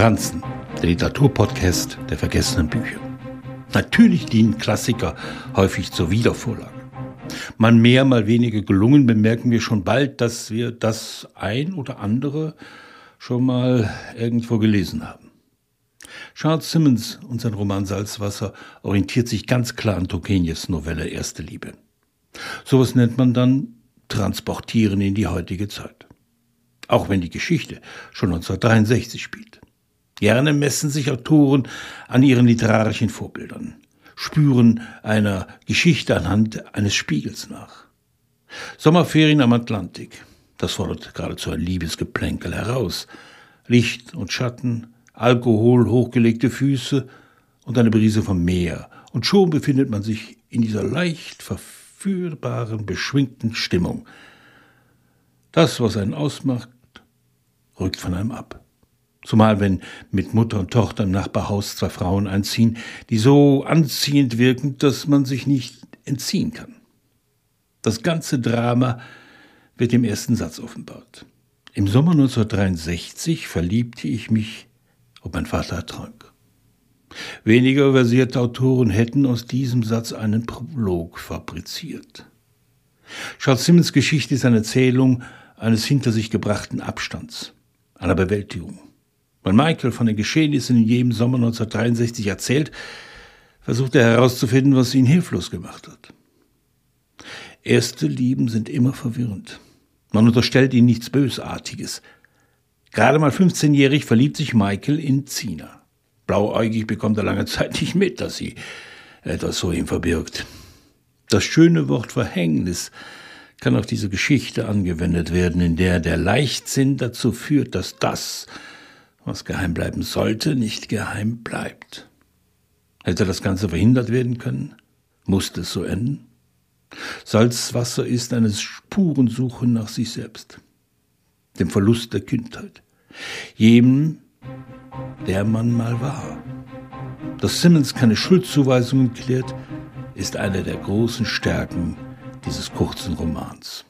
Franzen, der Literaturpodcast der vergessenen Bücher. Natürlich dienen Klassiker häufig zur Wiedervorlage. Mal mehr, mal weniger gelungen, bemerken wir schon bald, dass wir das ein oder andere schon mal irgendwo gelesen haben. Charles Simmons und sein Roman Salzwasser orientiert sich ganz klar an Turgenevs Novelle Erste Liebe. Sowas nennt man dann Transportieren in die heutige Zeit. Auch wenn die Geschichte schon 1963 spielt. Gerne messen sich Autoren an ihren literarischen Vorbildern, spüren einer Geschichte anhand eines Spiegels nach. Sommerferien am Atlantik, das fordert geradezu ein Liebesgeplänkel heraus. Licht und Schatten, Alkohol, hochgelegte Füße und eine Brise vom Meer. Und schon befindet man sich in dieser leicht verführbaren, beschwingten Stimmung. Das, was einen ausmacht, rückt von einem ab. Zumal wenn mit Mutter und Tochter im Nachbarhaus zwei Frauen einziehen, die so anziehend wirken, dass man sich nicht entziehen kann. Das ganze Drama wird im ersten Satz offenbart. Im Sommer 1963 verliebte ich mich, ob mein Vater trank. Weniger versierte Autoren hätten aus diesem Satz einen Prolog fabriziert. Charles Simmons Geschichte ist eine Erzählung eines hinter sich gebrachten Abstands, einer Bewältigung. Weil Michael von den Geschehnissen in jedem Sommer 1963 erzählt, versucht er herauszufinden, was ihn hilflos gemacht hat. Erste Lieben sind immer verwirrend. Man unterstellt ihnen nichts Bösartiges. Gerade mal 15-jährig verliebt sich Michael in Zina. Blauäugig bekommt er lange Zeit nicht mit, dass sie etwas so ihm verbirgt. Das schöne Wort Verhängnis kann auf diese Geschichte angewendet werden, in der der Leichtsinn dazu führt, dass das, was geheim bleiben sollte, nicht geheim bleibt. Hätte das Ganze verhindert werden können? Musste es so enden? Salzwasser ist eine Spurensuche nach sich selbst, dem Verlust der Kindheit, jedem, der man mal war. Dass Simmons keine Schuldzuweisungen klärt, ist eine der großen Stärken dieses kurzen Romans.